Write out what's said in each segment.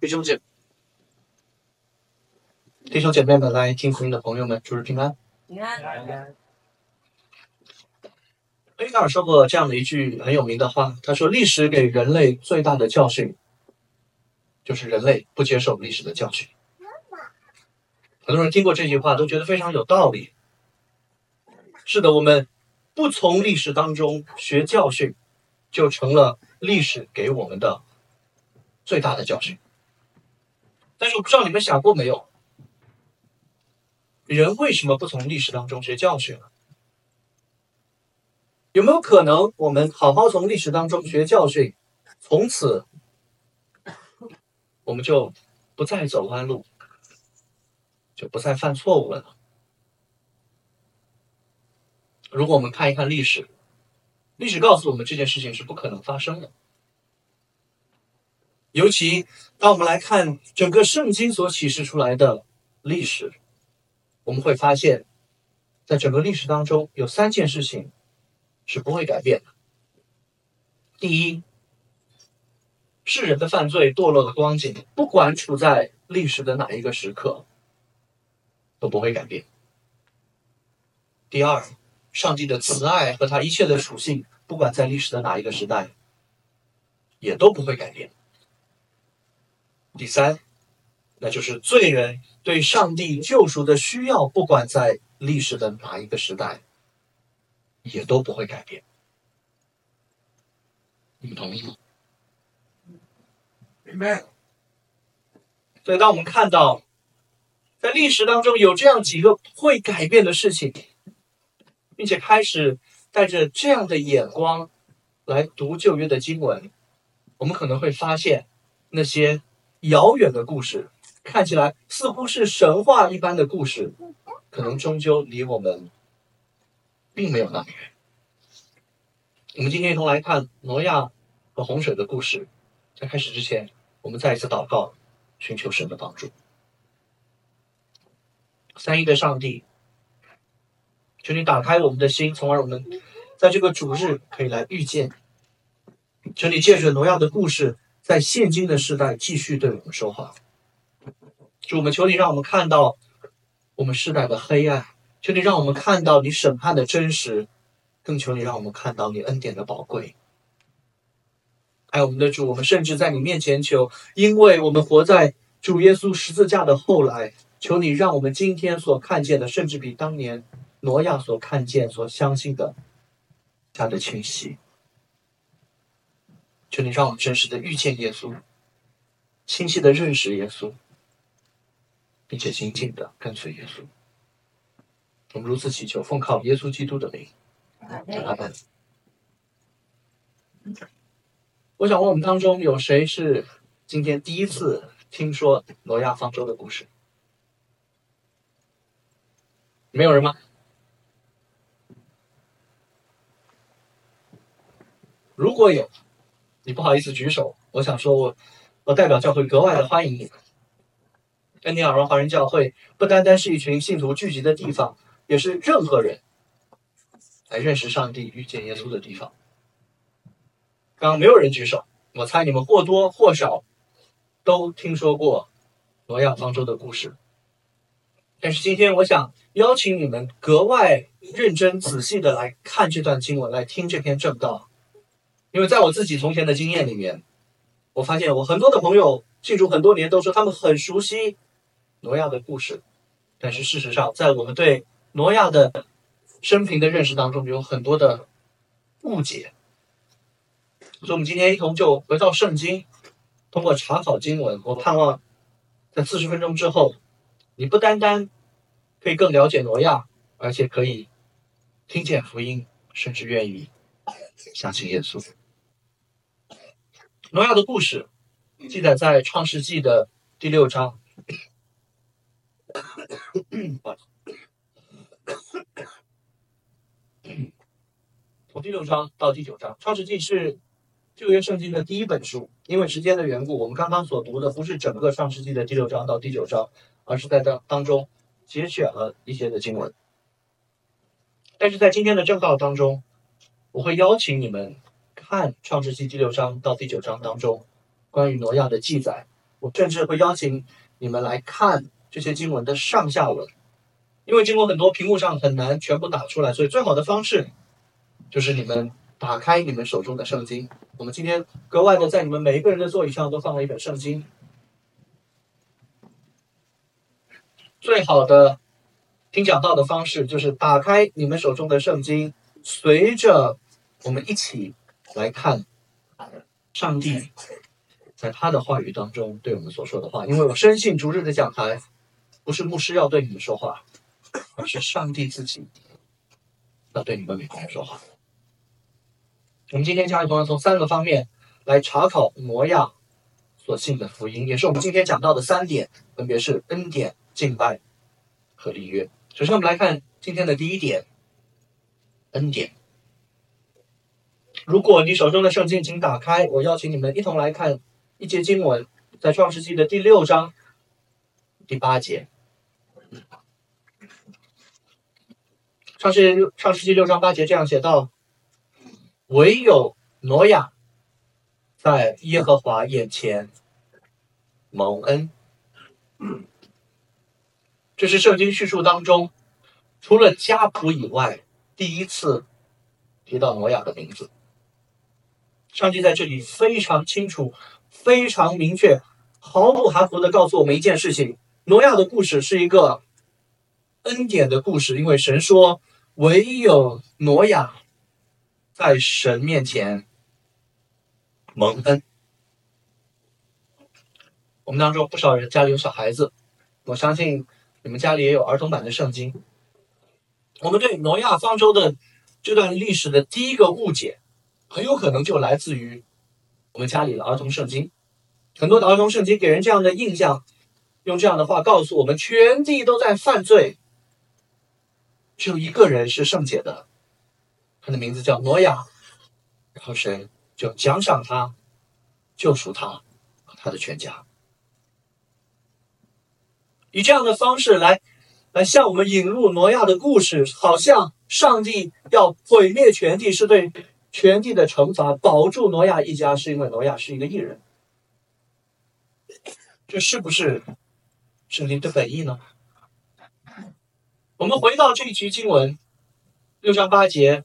弟兄姐弟兄姐妹们，来听福音的朋友们，主日平安。平安。黑格尔说过这样的一句很有名的话，他说：“历史给人类最大的教训，就是人类不接受历史的教训。”很多人听过这句话都觉得非常有道理。是的，我们不从历史当中学教训，就成了历史给我们的最大的教训。但是我不知道你们想过没有，人为什么不从历史当中学教训呢？有没有可能，我们好好从历史当中学教训，从此我们就不再走弯路，就不再犯错误了呢？如果我们看一看历史，历史告诉我们这件事情是不可能发生的。尤其当我们来看整个圣经所启示出来的历史，我们会发现，在整个历史当中有三件事情。是不会改变的。第一，世人的犯罪堕落的光景，不管处在历史的哪一个时刻，都不会改变。第二，上帝的慈爱和他一切的属性，不管在历史的哪一个时代，也都不会改变。第三，那就是罪人对上帝救赎的需要，不管在历史的哪一个时代。也都不会改变，你们同意吗？明白。所以，当我们看到在历史当中有这样几个会改变的事情，并且开始带着这样的眼光来读旧约的经文，我们可能会发现那些遥远的故事，看起来似乎是神话一般的故事，可能终究离我们。并没有那么远。我们今天一同来看挪亚和洪水的故事。在开始之前，我们再一次祷告，寻求神的帮助。三一的上帝，求你打开我们的心，从而我们在这个主日可以来遇见。求你借着挪亚的故事，在现今的时代继续对我们说话。主，我们求你让我们看到我们时代的黑暗。求你让我们看到你审判的真实，更求你让我们看到你恩典的宝贵。爱我们的主，我们甚至在你面前求，因为我们活在主耶稣十字架的后来，求你让我们今天所看见的，甚至比当年挪亚所看见、所相信的加的清晰。求你让我们真实的遇见耶稣，清晰的认识耶稣，并且紧紧的跟随耶稣。我们如此祈求，奉靠耶稣基督的名，阿门。我想问我们当中有谁是今天第一次听说挪亚方舟的故事？没有人吗？如果有，你不好意思举手。我想说，我我代表教会格外的欢迎你。恩尼尔文华人教会不单单是一群信徒聚集的地方。也是任何人来认识上帝、遇见耶稣的地方。刚刚没有人举手，我猜你们或多或少都听说过挪亚方舟的故事。但是今天，我想邀请你们格外认真仔细的来看这段经文，来听这篇正道。因为在我自己从前的经验里面，我发现我很多的朋友信主很多年，都说他们很熟悉挪亚的故事。但是事实上，在我们对挪亚的生平的认识当中有很多的误解，所以我们今天一同就回到圣经，通过查考经文，我盼望在四十分钟之后，你不单单可以更了解挪亚，而且可以听见福音，甚至愿意相信耶稣。挪亚的故事记载在创世纪的第六章。从第六章到第九章，《创世纪》是旧约圣经的第一本书。因为时间的缘故，我们刚刚所读的不是整个《创世纪》的第六章到第九章，而是在当当中节选了一些的经文。但是在今天的正道当中，我会邀请你们看创世纪第六章到第九章当中关于挪亚的记载，我甚至会邀请你们来看这些经文的上下文，因为经过很多屏幕上很难全部打出来，所以最好的方式就是你们打开你们手中的圣经。我们今天格外的在你们每一个人的座椅上都放了一本圣经。最好的听讲道的方式就是打开你们手中的圣经，随着我们一起来看上帝在他的话语当中对我们所说的话。因为我深信，逐日的讲台不是牧师要对你们说话，而是上帝自己要对你们每个人说话。我们今天教育同学从三个方面来查考摩亚所信的福音，也是我们今天讲到的三点，分别是恩典。敬拜和立约。首先，我们来看今天的第一点：恩典。如果你手中的圣经请打开，我邀请你们一同来看一节经文，在创世纪的第六章第八节。创世创世纪六章八节这样写道：“唯有挪亚在耶和华眼前蒙恩。”这是圣经叙述当中，除了家谱以外，第一次提到挪亚的名字。上帝在这里非常清楚、非常明确、毫不含糊的告诉我们一件事情：挪亚的故事是一个恩典的故事，因为神说，唯有挪亚在神面前蒙恩。我们当中不少人家里有小孩子，我相信。你们家里也有儿童版的圣经。我们对挪亚方舟的这段历史的第一个误解，很有可能就来自于我们家里的儿童圣经。很多的儿童圣经给人这样的印象，用这样的话告诉我们：全地都在犯罪，只有一个人是圣洁的，他的名字叫挪亚，然后神就奖赏他，救赎他和他的全家。以这样的方式来，来向我们引入挪亚的故事，好像上帝要毁灭全地，是对全地的惩罚，保住挪亚一家，是因为挪亚是一个艺人。这是不是圣经的本意呢？我们回到这一局经文六章八节，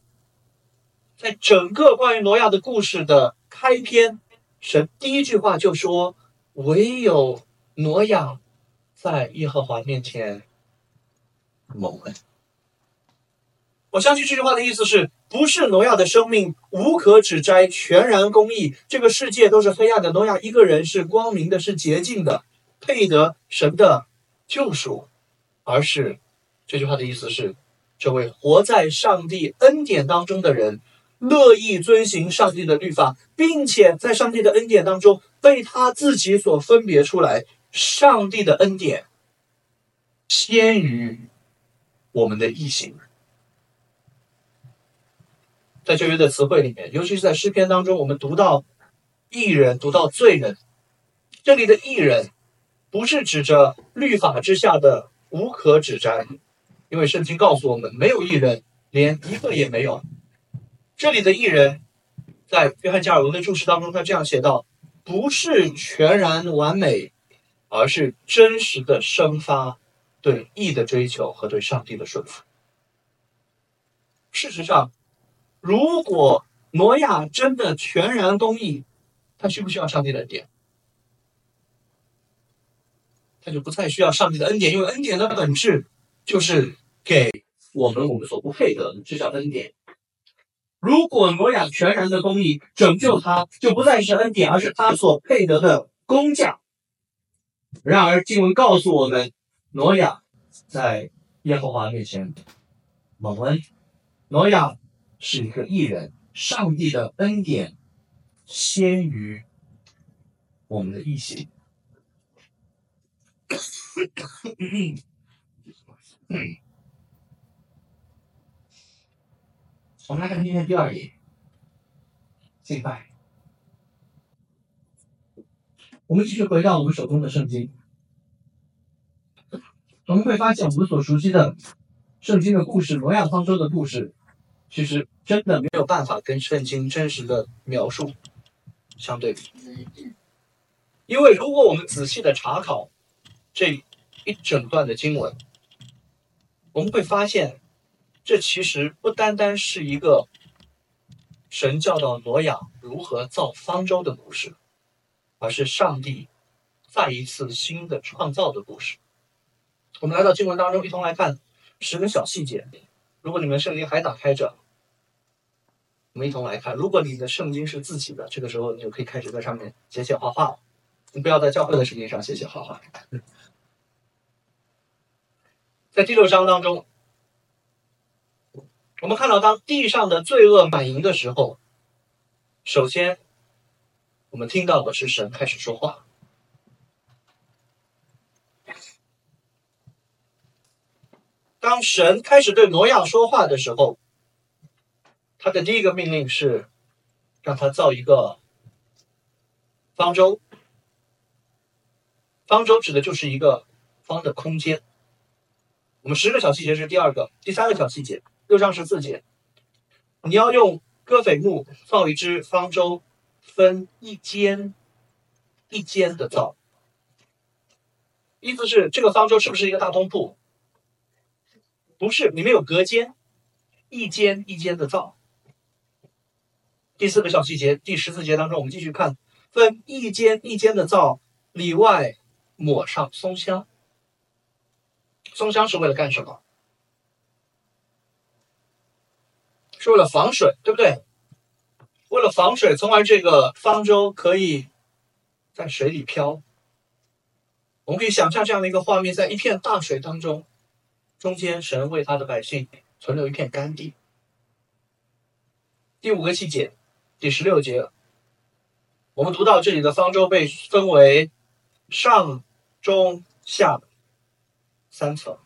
在整个关于挪亚的故事的开篇，神第一句话就说：“唯有挪亚。”在耶和华面前蒙恩。我相信这句话的意思是不是挪亚的生命无可指摘、全然公义，这个世界都是黑暗的，挪亚一个人是光明的、是洁净的，配得神的救赎，而是这句话的意思是，这位活在上帝恩典当中的人，乐意遵行上帝的律法，并且在上帝的恩典当中被他自己所分别出来。上帝的恩典先于我们的异行，在旧约的词汇里面，尤其是在诗篇当中，我们读到艺人，读到罪人。这里的艺人不是指着律法之下的无可指摘，因为圣经告诉我们，没有艺人，连一个也没有。这里的艺人，在约翰加尔文的注释当中，他这样写道：不是全然完美。而是真实的生发对义的追求和对上帝的顺服。事实上，如果挪亚真的全然公义，他需不需要上帝的恩典？他就不再需要上帝的恩典，因为恩典的本质就是给我们我们所不配得的，这叫恩典。如果挪亚全然的公义拯救他，就不再是恩典，而是他所配得的工价。然而，经文告诉我们，挪亚在耶和华面前蒙恩。挪亚是一个艺人，上帝的恩典先于我们的异性。我们来看今天第二页，敬拜。我们继续回到我们手中的圣经，我们会发现我们所熟悉的圣经的故事——挪亚方舟的故事，其实真的没有办法跟圣经真实的描述相对比，因为如果我们仔细的查考这一整段的经文，我们会发现，这其实不单单是一个神教导挪亚如何造方舟的故事，而是上帝再一次新的创造的故事。我们来到经文当中，一同来看十个小细节。如果你们圣经还打开着，我们一同来看。如果你的圣经是自己的，这个时候你就可以开始在上面写写画画了。你不要在教会的圣经上写写画画。在第六章当中，我们看到当地上的罪恶满盈的时候，首先我们听到的是神开始说话。当神开始对挪亚说话的时候，他的第一个命令是让他造一个方舟。方舟指的就是一个方的空间。我们十个小细节是第二个，第三个小细节六章十四节，你要用戈斐木造一只方舟，分一间一间的造。意思是这个方舟是不是一个大通铺？不是，里面有隔间，一间一间的造。第四个小细节，第十四节当中，我们继续看，分一间一间的造，里外抹上松香。松香是为了干什么？是为了防水，对不对？为了防水，从而这个方舟可以在水里漂。我们可以想象这样的一个画面，在一片大水当中。中间，神为他的百姓存留一片干地。第五个细节，第十六节，我们读到这里的方舟被分为上、中、下三层。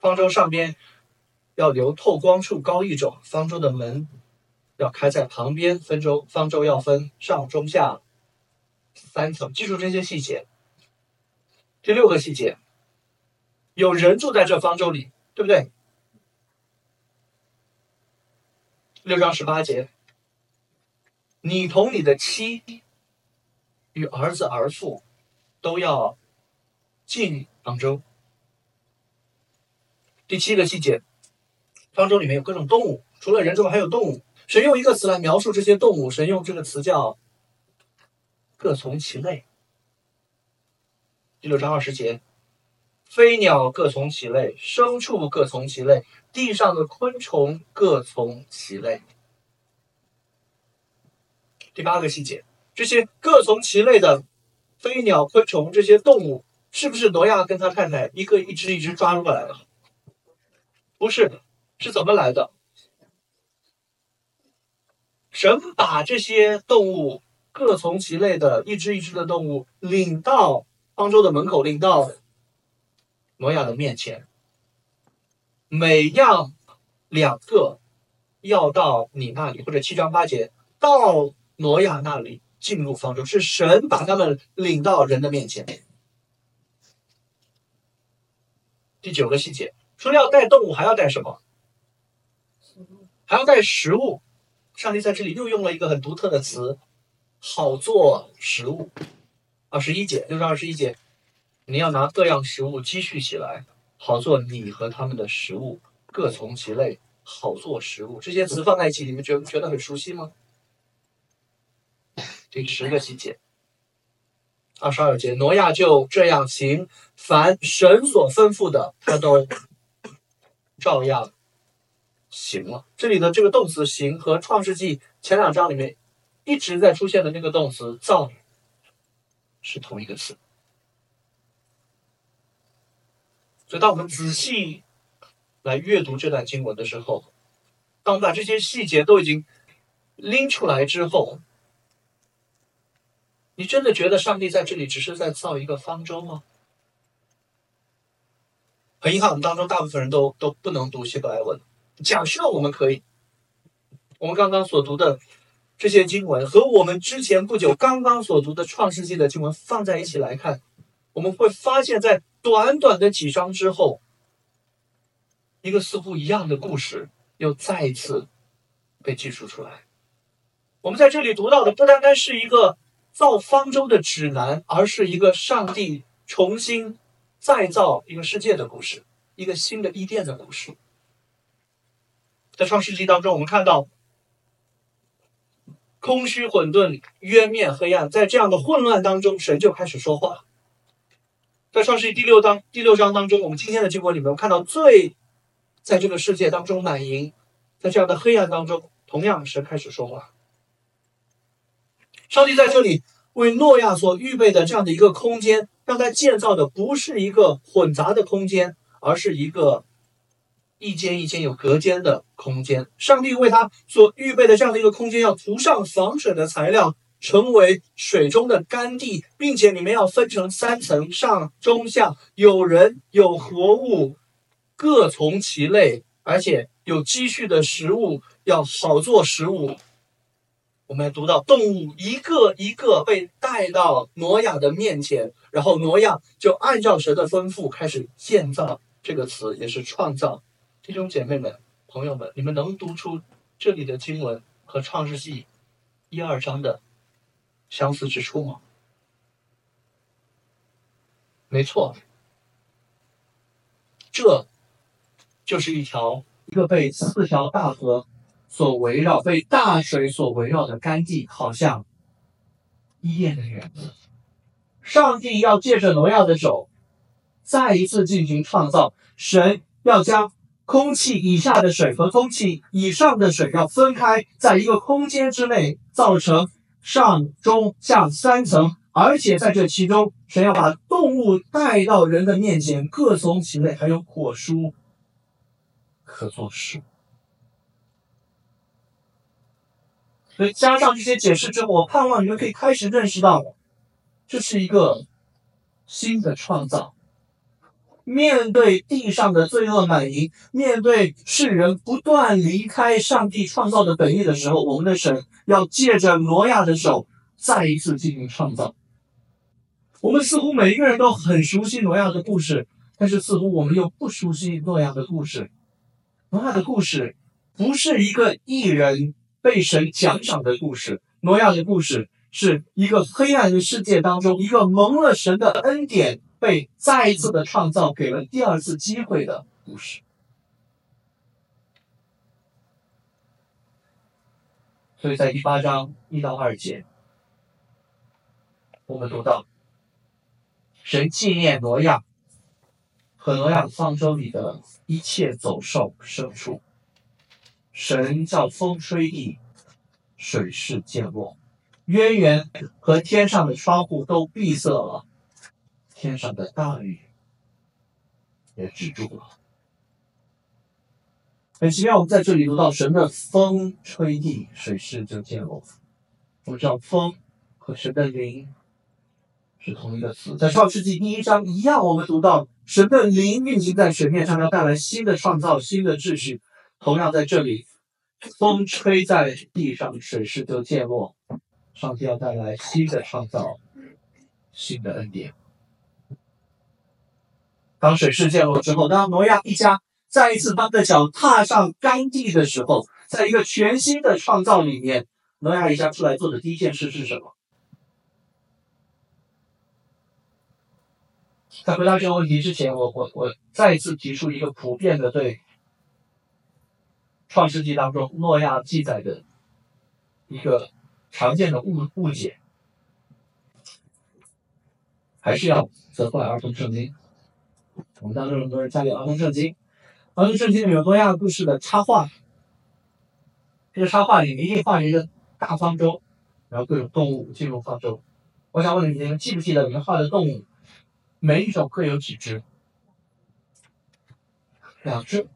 方舟上边要留透光处高一种，方舟的门要开在旁边。分舟方舟要分上、中、下三层，记住这些细节。第六个细节。有人住在这方舟里，对不对？六章十八节，你同你的妻与儿子儿妇都要进方舟。第七个细节，方舟里面有各种动物，除了人之外还有动物。神用一个词来描述这些动物，神用这个词叫“各从其类”。第六章二十节。飞鸟各从其类，牲畜各从其类，地上的昆虫各从其类。第八个细节，这些各从其类的飞鸟、昆虫这些动物，是不是挪亚跟他太太一个一只一只抓过来的？不是，是怎么来的？神把这些动物各从其类的一只一只的动物领到方舟的门口，领到。挪亚的面前，每样两个要到你那里，或者七章八节到挪亚那里进入方舟，是神把他们领到人的面前。第九个细节，除了要带动物，还要带什么？还要带食物。上帝在这里又用了一个很独特的词，好做食物。二十一节，六章二十一节。你要拿各样食物积蓄起来，好做你和他们的食物，各从其类，好做食物。这些词放在一起，你们觉觉得很熟悉吗？第十个细节，二十二节，挪亚就这样行，凡神所吩咐的，他都照样行了。这里的这个动词“行”和创世纪前两章里面一直在出现的那个动词“造”是同一个词。所以，当我们仔细来阅读这段经文的时候，当我们把这些细节都已经拎出来之后，你真的觉得上帝在这里只是在造一个方舟吗？很遗憾，我们当中大部分人都都不能读希伯来文。假设我们可以，我们刚刚所读的这些经文和我们之前不久刚刚所读的创世纪的经文放在一起来看，我们会发现，在短短的几章之后，一个似乎一样的故事又再一次被记述出来。我们在这里读到的不单单是一个造方舟的指南，而是一个上帝重新再造一个世界的故事，一个新的伊甸的故事。在创世纪当中，我们看到空虚、混沌、渊面、黑暗，在这样的混乱当中，神就开始说话。在创世纪第六章第六章当中，我们今天的经文里面，我看到最在这个世界当中满盈，在这样的黑暗当中，同样神开始说话。上帝在这里为诺亚所预备的这样的一个空间，让他建造的不是一个混杂的空间，而是一个。一间一间有隔间的空间，上帝为他所预备的这样的一个空间，要涂上防水的材料，成为水中的干地，并且里面要分成三层，上中下，有人有活物，各从其类，而且有积蓄的食物，要好做食物。我们读到动物一个一个被带到挪亚的面前，然后挪亚就按照神的吩咐开始建造。这个词也是创造。弟兄姐妹们、朋友们，你们能读出这里的经文和创世纪一二章的相似之处吗？没错，这就是一条一个被四条大河所围绕、被大水所围绕的干地，好像伊甸的园子。上帝要借着挪亚的手，再一次进行创造。神要将。空气以下的水和空气以上的水要分开，在一个空间之内造成上中下三层，而且在这其中，神要把动物带到人的面前，各从其类，还有果蔬可作食。所以加上这些解释之后，我盼望你们可以开始认识到，这是一个新的创造。面对地上的罪恶满盈，面对世人不断离开上帝创造的本意的时候，我们的神要借着挪亚的手再一次进行创造。我们似乎每一个人都很熟悉挪亚的故事，但是似乎我们又不熟悉诺亚的故事。挪亚的故事不是一个艺人被神奖赏的故事，挪亚的故事是一个黑暗的世界当中一个蒙了神的恩典。被再一次的创造，给了第二次机会的故事。所以在第八章一到二节，我们读到神纪念挪亚和挪亚方舟里的一切走兽牲畜，神叫风吹地，水势渐落，渊源和天上的窗户都闭塞了。天上的大雨也止住了。很奇妙，我们在这里读到神的风吹地，水势就渐落。我们知道风和神的灵是同一个词，在创世纪第一章一样，我们读到神的灵运行在水面上，要带来新的创造、新的秩序。同样在这里，风吹在地上，水势就渐落。上帝要带来新的创造、新的恩典。当水势渐落之后，当挪亚一家再一次把的脚踏上干地的时候，在一个全新的创造里面，挪亚一家出来做的第一件事是什么？在回答这个问题之前，我我我再一次提出一个普遍的对创世纪当中诺亚记载的一个常见的误误解，还是要责怪儿童圣经。我们当中很多人家里儿童圣经，儿童圣经里面有诺亚故事的插画，这个插画里面一定画一个大方舟，然后各种动物进入方舟。我想问你们，记不记得里面画的动物，每一种各有几只？两只。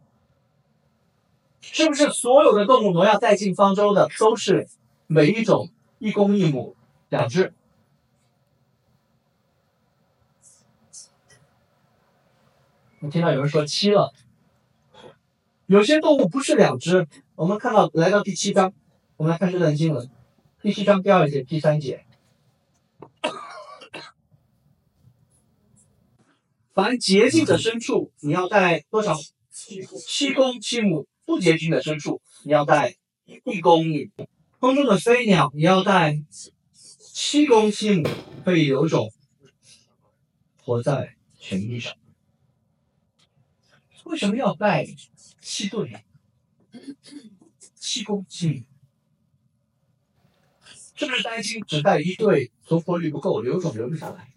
是不是所有的动物挪亚带进方舟的都是每一种一公一母两只？我听到有人说七了，有些动物不是两只。我们看到来到第七章，我们来看这段经文，第七章第二节、第三节。凡洁净的牲畜，你要带多少？七公七母；不洁净的牲畜，你要带一公母，空中的飞鸟你要带七公七母，可以有种活在全地上。为什么要带七对？七公七母？是不是担心只带一对存活率不够，留种留不下来？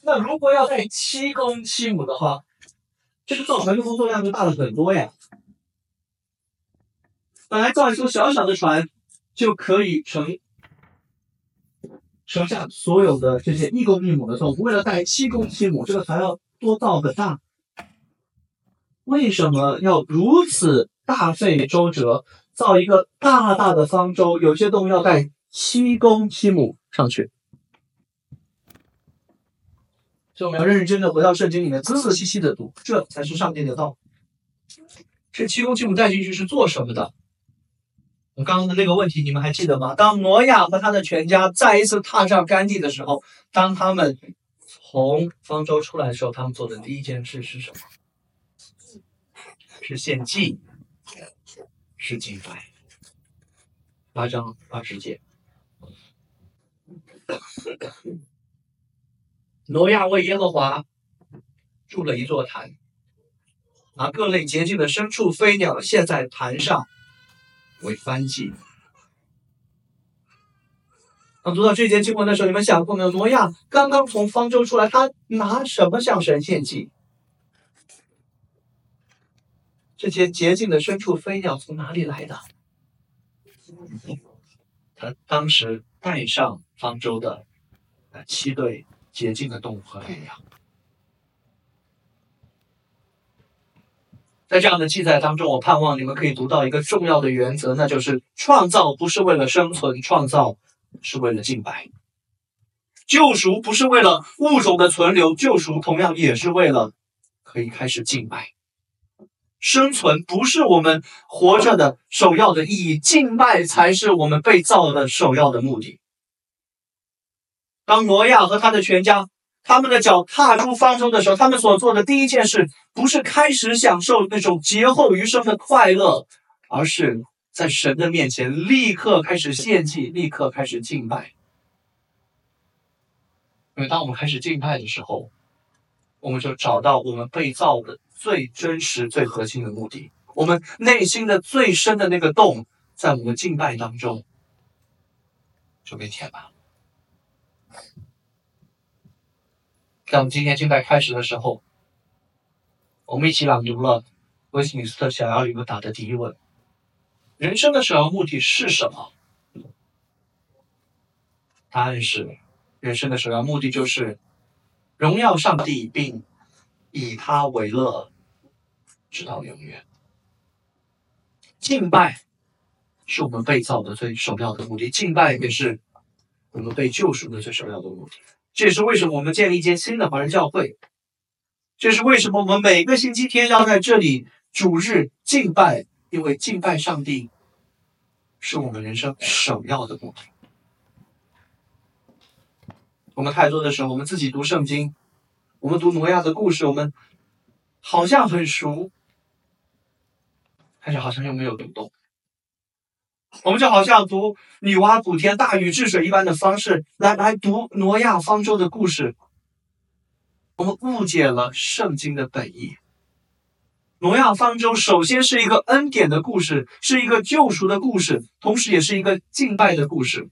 那如果要带七公七母的话，这个造船的工作量就大了很多呀。本来造一艘小小的船就可以承承下所有的这些一公一母的重，为了带七公七母，这个船要多造很大。为什么要如此大费周折造一个大大的方舟？有些动物要带七公七母上去。所以我们要认认真真的回到圣经里面，仔仔细细的读，这才是上帝的道。这七公七母带进去是做什么的？我刚刚的那个问题你们还记得吗？当挪亚和他的全家再一次踏上干地的时候，当他们从方舟出来的时候，他们做的第一件事是什么？是献祭，是敬拜。八章二十节。挪亚为耶和华筑了一座坛，拿各类洁净的牲畜、飞鸟献在坛上为燔祭。当读到这节经文的时候，你们想过没有？挪亚刚刚从方舟出来，他拿什么向神献祭？这些洁净的牲畜、飞鸟从哪里来的？他当时带上方舟的七对。洁净的动物和飞鸟，在这样的记载当中，我盼望你们可以读到一个重要的原则，那就是创造不是为了生存，创造是为了敬拜；救赎不是为了物种的存留，救赎同样也是为了可以开始敬拜。生存不是我们活着的首要的意义，敬拜才是我们被造的首要的目的。当挪亚和他的全家，他们的脚踏出方舟的时候，他们所做的第一件事，不是开始享受那种劫后余生的快乐，而是在神的面前立刻开始献祭，立刻开始敬拜。因为当我们开始敬拜的时候，我们就找到我们被造的最真实、最核心的目的，我们内心的最深的那个洞，在我们敬拜当中就被填满了。在我们今天敬拜开始的时候，我们一起朗读了威斯敏斯特想要一个答的第一问：人生的首要目的是什么？答案是，人生的首要目的就是荣耀上帝，并以他为乐，直到永远。敬拜是我们被造的最首要的目的，敬拜也是我们被救赎的最首要的目的。这也是为什么我们建立一间新的华人教会。这是为什么我们每个星期天要在这里主日敬拜，因为敬拜上帝是我们人生首要的目的。我们太多的时候，我们自己读圣经，我们读挪亚的故事，我们好像很熟，但是好像又没有读懂。我们就好像读女娲补天、大禹治水一般的方式来来读挪亚方舟的故事，我们误解了圣经的本意。挪亚方舟首先是一个恩典的故事，是一个救赎的故事，同时也是一个敬拜的故事。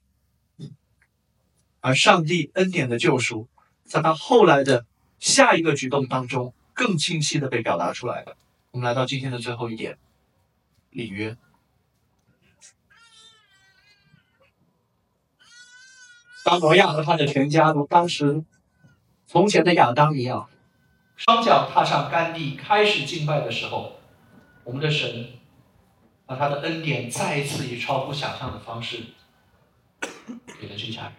而上帝恩典的救赎，在他后来的下一个举动当中，更清晰的被表达出来了。我们来到今天的最后一点，里约。当挪亚和他的全家如当时从前的亚当一样，双脚踏上干地开始敬拜的时候，我们的神把他的恩典再一次以超乎想象的方式给了这家人。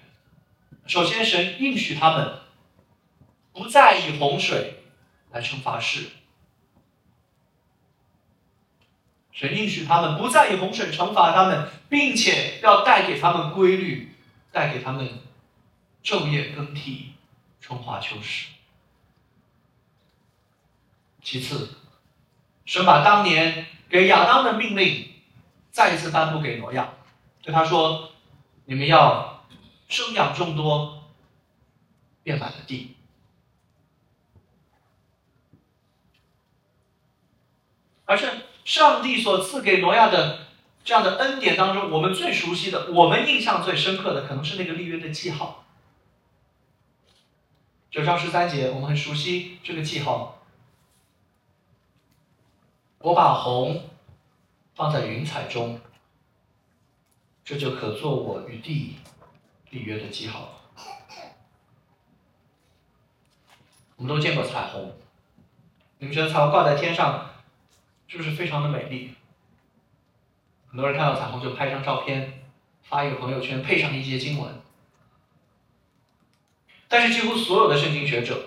首先，神应许他们不再以洪水来惩罚世；神应许他们不再以洪水惩罚他们，并且要带给他们规律。带给他们昼夜更替、春华秋实。其次，神把当年给亚当的命令再一次颁布给挪亚，对他说：“你们要生养众多，遍满了地。”而是上帝所赐给挪亚的这样的恩典当中，我们最熟悉的、我们印象最深刻的，可能是那个立约的记号。九章十三节，我们很熟悉这个记号。我把红放在云彩中，这就可做我与地立约的记号。我们都见过彩虹，你们觉得彩虹挂在天上？是不是非常的美丽？很多人看到彩虹就拍张照片，发一个朋友圈，配上一些经文。但是几乎所有的圣经学者，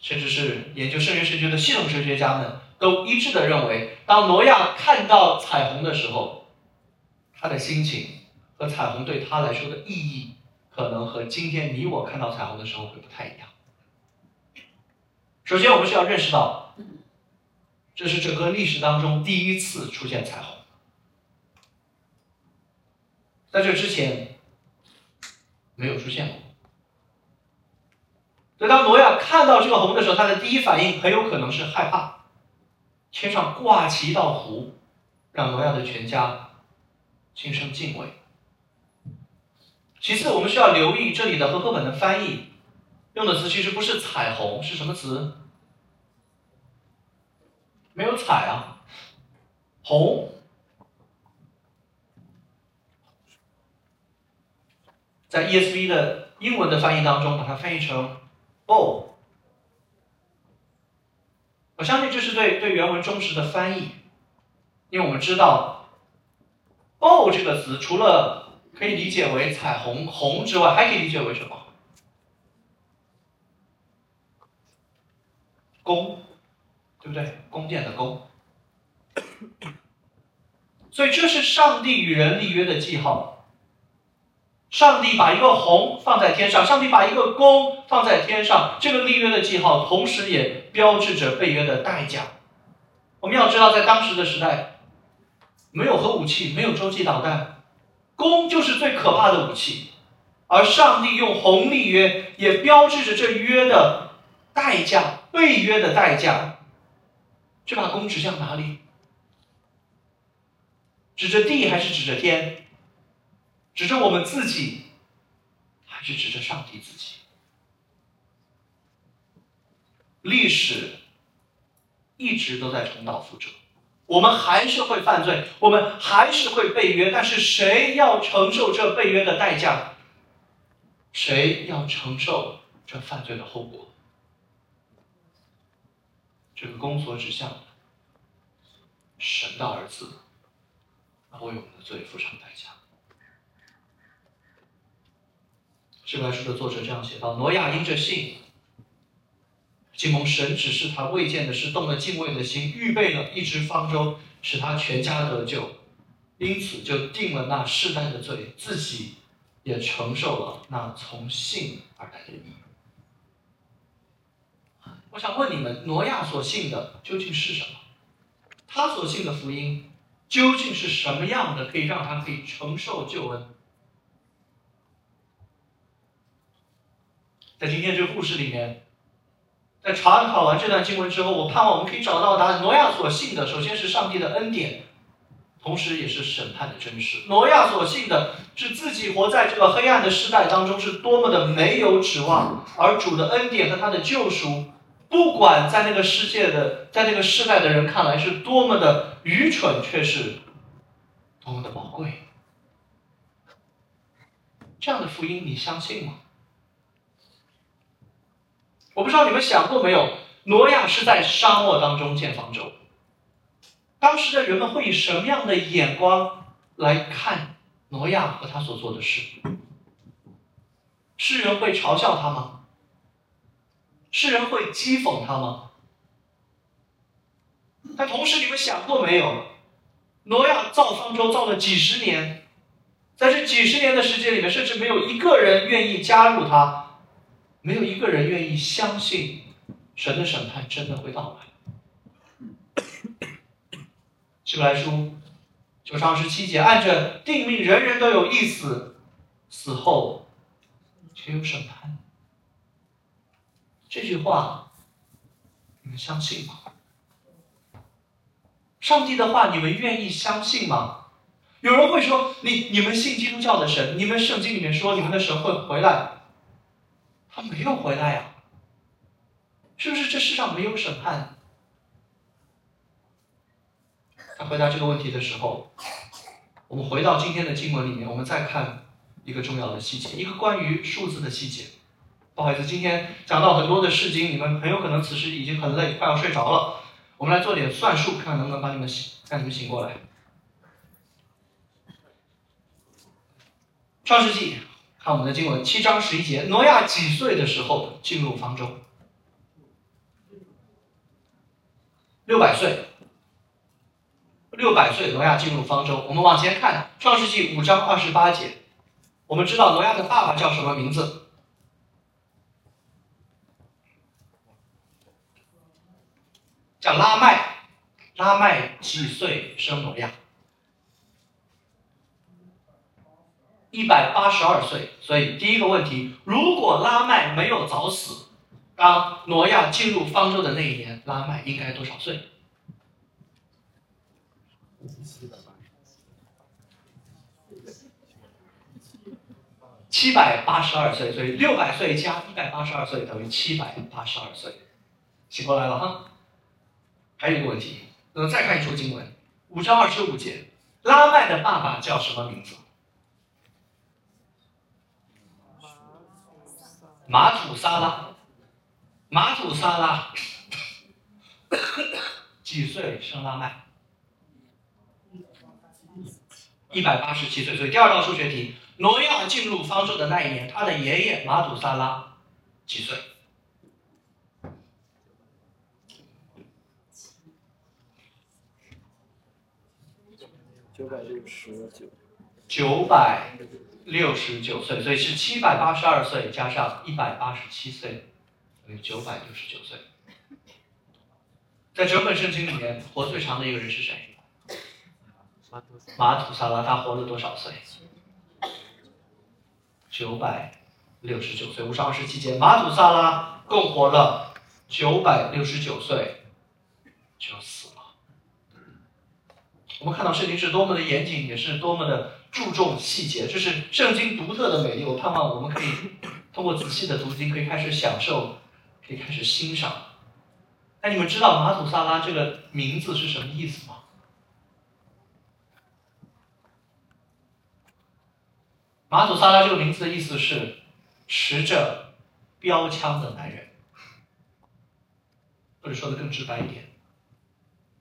甚至是研究圣约圣经的系统神学家们，都一致的认为，当挪亚看到彩虹的时候，他的心情和彩虹对他来说的意义，可能和今天你我看到彩虹的时候会不太一样。首先，我们需要认识到。这是整个历史当中第一次出现彩虹，在这之前没有出现过。所以当挪亚看到这个红的时候，他的第一反应很有可能是害怕。天上挂起一道湖，让挪亚的全家心生敬畏。其次，我们需要留意这里的和合本的翻译用的词其实不是彩虹，是什么词？没有彩啊，红，在 ESV 的英文的翻译当中，把它翻译成 “bow”。我相信这是对对原文忠实的翻译，因为我们知道 “bow” 这个词除了可以理解为彩虹红之外，还可以理解为什么？弓。对不对？宫殿的宫，所以这是上帝与人立约的记号。上帝把一个红放在天上，上帝把一个弓放在天上，这个立约的记号，同时也标志着被约的代价。我们要知道，在当时的时代，没有核武器，没有洲际导弹，弓就是最可怕的武器。而上帝用红立约，也标志着这约的代价，被约的代价。这把弓指向哪里？指着地还是指着天？指着我们自己，还是指着上帝自己？历史一直都在重蹈覆辙，我们还是会犯罪，我们还是会被约，但是谁要承受这被约的代价？谁要承受这犯罪的后果？这个宫所指向神的儿子，为我们的罪付上代价。这本书的作者这样写道：挪亚因着信，经蒙神指示他未见的事，动了敬畏的心，预备了一只方舟，使他全家得救，因此就定了那世代的罪，自己也承受了那从信而来的义。我想问你们，挪亚所信的究竟是什么？他所信的福音究竟是什么样的，可以让他可以承受救恩？在今天这个故事里面，在查考完这段经文之后，我盼望我们可以找到答案。挪亚所信的，首先是上帝的恩典，同时也是审判的真实。挪亚所信的是自己活在这个黑暗的时代当中是多么的没有指望，而主的恩典和他的救赎。不管在那个世界的，在那个时代的人看来是多么的愚蠢，却是多么的宝贵。这样的福音，你相信吗？我不知道你们想过没有，挪亚是在沙漠当中建方舟，当时的人们会以什么样的眼光来看挪亚和他所做的事？世人会嘲笑他吗？世人会讥讽他吗？但同时，你们想过没有？挪亚造方舟造了几十年，在这几十年的时间里面，甚至没有一个人愿意加入他，没有一个人愿意相信神的审判真的会到来。希伯来书九章十七节，按着定命，人人都有一死，死后却有审判。这句话你们相信吗？上帝的话，你们愿意相信吗？有人会说：“你你们信基督教的神，你们圣经里面说你们的神会回来，他没有回来呀？是不是这世上没有审判？”他回答这个问题的时候，我们回到今天的经文里面，我们再看一个重要的细节，一个关于数字的细节。不好意思，今天讲到很多的事经，你们很有可能此时已经很累，快要睡着了。我们来做点算术，看能不能把你们醒，让你们醒过来。创世纪，我们的经文七章十一节，挪亚几岁的时候进入方舟？六百岁。六百岁，挪亚进入方舟。我们往前看，创世纪五章二十八节，我们知道挪亚的爸爸叫什么名字？叫拉麦，拉麦几岁生挪亚？一百八十二岁。所以第一个问题，如果拉麦没有早死，当挪亚进入方舟的那一年，拉麦应该多少岁？七百八十二岁，所以六百岁加一百八十二岁等于七百八十二岁。醒过来了哈。还有一个问题，那再看一处经文，五章二十五节，拉麦的爸爸叫什么名字？马土沙拉。马土沙拉几岁生拉麦？一百八十七岁。所以第二道数学题，挪亚进入方舟的那一年，他的爷爷马土沙拉几岁？九百六十九，九百六十九岁，所以是七百八十二岁加上一百八十七岁，等于九百六十九岁。在整本圣经里面，活最长的一个人是谁？马土萨拉，他活了多少岁？九百六十九岁，五十二世纪间，马土萨拉共活了九百六十九岁，就死了。我们看到圣经是多么的严谨，也是多么的注重细节，这是圣经独特的美丽。我盼望我们可以通过仔细的读经，可以开始享受，可以开始欣赏。那你们知道马祖萨拉这个名字是什么意思吗？马祖萨拉这个名字的意思是持着标枪的男人，或者说的更直白一点，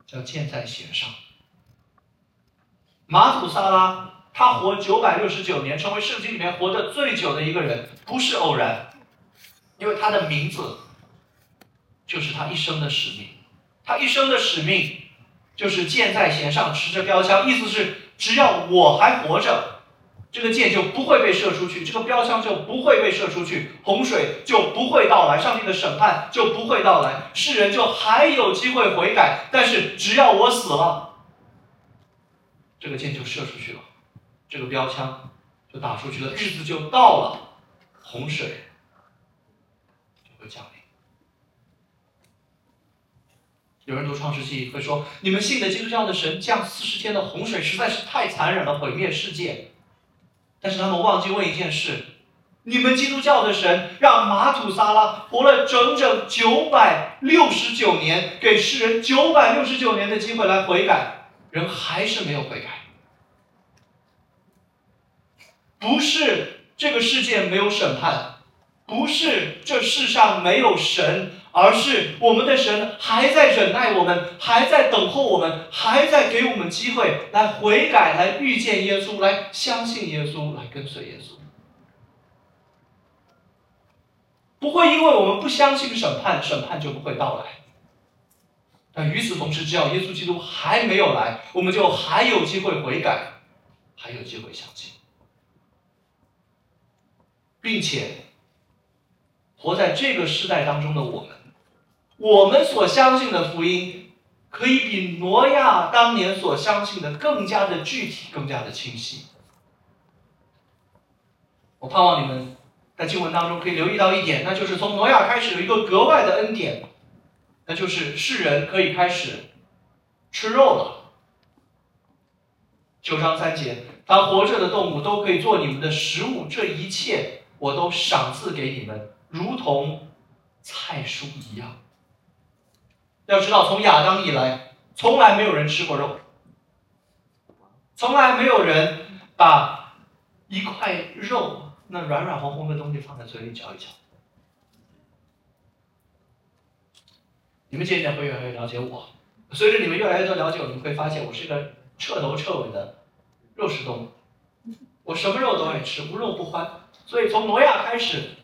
叫箭在弦上。马祖萨拉，他活九百六十九年，成为圣经里面活得最久的一个人，不是偶然，因为他的名字就是他一生的使命。他一生的使命就是箭在弦上，持着标枪，意思是只要我还活着，这个箭就不会被射出去，这个标枪就不会被射出去，洪水就不会到来，上帝的审判就不会到来，世人就还有机会悔改。但是只要我死了。这个箭就射出去了，这个标枪就打出去了，日子就到了，洪水就会降临。有人读创世纪会说：“你们信的基督教的神降四十天的洪水实在是太残忍了，毁灭世界。”但是他们忘记问一件事：你们基督教的神让马土萨拉活了整整九百六十九年，给世人九百六十九年的机会来悔改。人还是没有悔改，不是这个世界没有审判，不是这世上没有神，而是我们的神还在忍耐我们，还在等候我们，还在给我们机会来悔改，来遇见耶稣，来相信耶稣，来跟随耶稣。不会因为我们不相信审判，审判就不会到来。但与此同时，只要耶稣基督还没有来，我们就还有机会悔改，还有机会相信，并且活在这个时代当中的我们，我们所相信的福音可以比挪亚当年所相信的更加的具体、更加的清晰。我盼望你们在经文当中可以留意到一点，那就是从挪亚开始有一个格外的恩典，那就是世人可以开始吃肉了。九章三节，凡活着的动物都可以做你们的食物，这一切我都赏赐给你们，如同菜蔬一样。要知道，从亚当以来，从来没有人吃过肉，从来没有人把一块肉那软软红红的东西放在嘴里嚼一嚼。你们渐渐会越来越了解我，随着你们越来越多了解我，你会发现我是一个彻头彻尾的肉食动物，我什么肉都爱吃，无肉不欢。所以从挪亚开始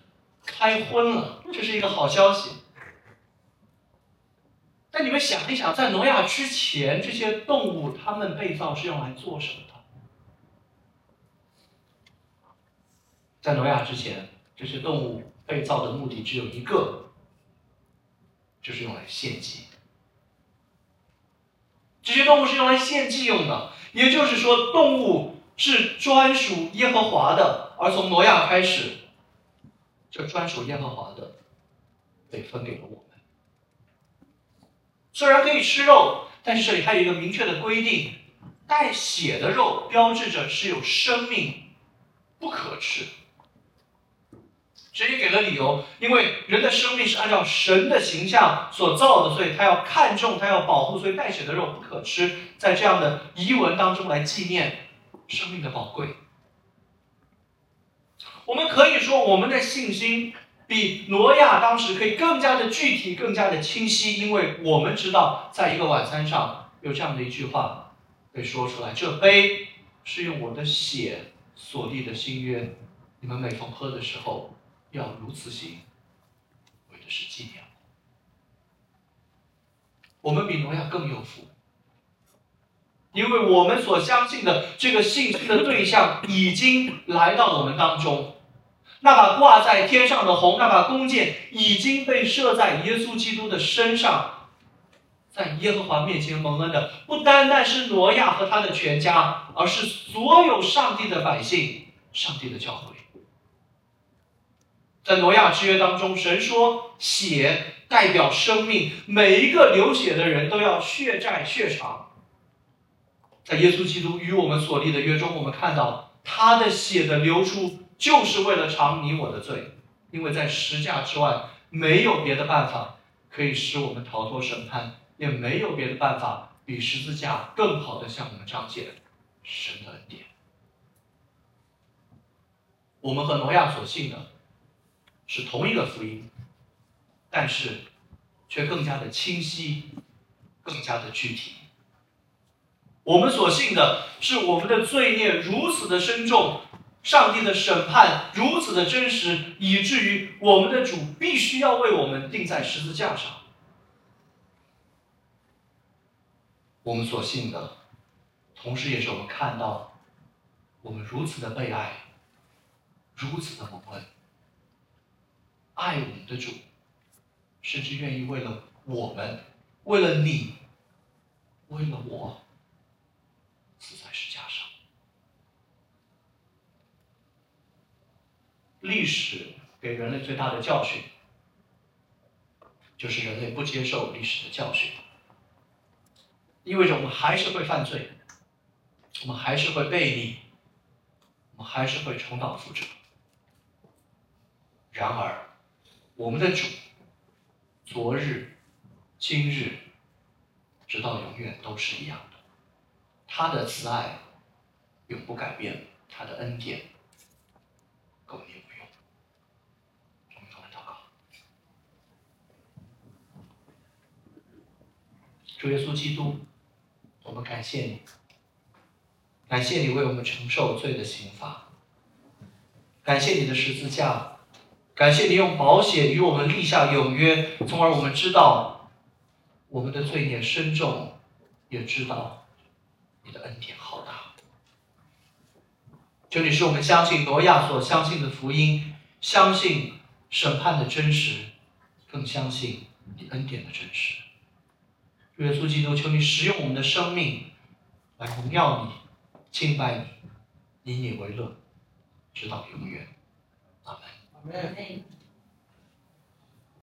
开荤了，这是一个好消息。但你们想一想，在挪亚之前，这些动物它们被造是用来做什么的？在挪亚之前，这些动物被造的目的只有一个，就是用来献祭。这些动物是用来献祭用的，也就是说，动物是专属耶和华的，而从挪亚开始，这专属耶和华的被分给了我们。虽然可以吃肉，但是这里还有一个明确的规定：带血的肉标志着是有生命，不可吃。直接给了理由，因为人的生命是按照神的形象所造的，所以他要看重，他要保护，所以带血的肉不可吃。在这样的遗文当中来纪念生命的宝贵。我们可以说，我们的信心。比挪亚当时可以更加的具体、更加的清晰，因为我们知道，在一个晚餐上有这样的一句话被说出来：“这杯是用我的血所立的新约，你们每逢喝的时候要如此行，为的是纪念我。”们比挪亚更有福，因为我们所相信的这个信息的对象已经来到我们当中。那把挂在天上的红，那把弓箭已经被射在耶稣基督的身上，在耶和华面前蒙恩的，不单单是挪亚和他的全家，而是所有上帝的百姓，上帝的教会。在挪亚之约当中，神说血代表生命，每一个流血的人都要血债血偿。在耶稣基督与我们所立的约中，我们看到他的血的流出。就是为了偿你我的罪，因为在十架之外没有别的办法可以使我们逃脱审判，也没有别的办法比十字架更好的向我们彰显神的恩典。我们和挪亚所信的是同一个福音，但是却更加的清晰，更加的具体。我们所信的是我们的罪孽如此的深重。上帝的审判如此的真实，以至于我们的主必须要为我们钉在十字架上。我们所信的，同时也是我们看到我们如此的被爱，如此的蒙恩，爱我们的主，甚至愿意为了我们，为了你，为了我，死在十字架上。历史给人类最大的教训，就是人类不接受历史的教训，意味着我们还是会犯罪，我们还是会背逆，我们还是会重蹈覆辙。然而，我们的主，昨日、今日，直到永远都是一样的，他的慈爱永不改变，他的恩典够你。主耶稣基督，我们感谢你，感谢你为我们承受罪的刑罚，感谢你的十字架，感谢你用保险与我们立下永约，从而我们知道我们的罪孽深重，也知道你的恩典浩大。求你使我们相信挪亚所相信的福音，相信审判的真实，更相信你恩典的真实。耶稣基督，求你使用我们的生命来荣耀你、敬拜你、以你为乐，直到永远。阿门。阿门。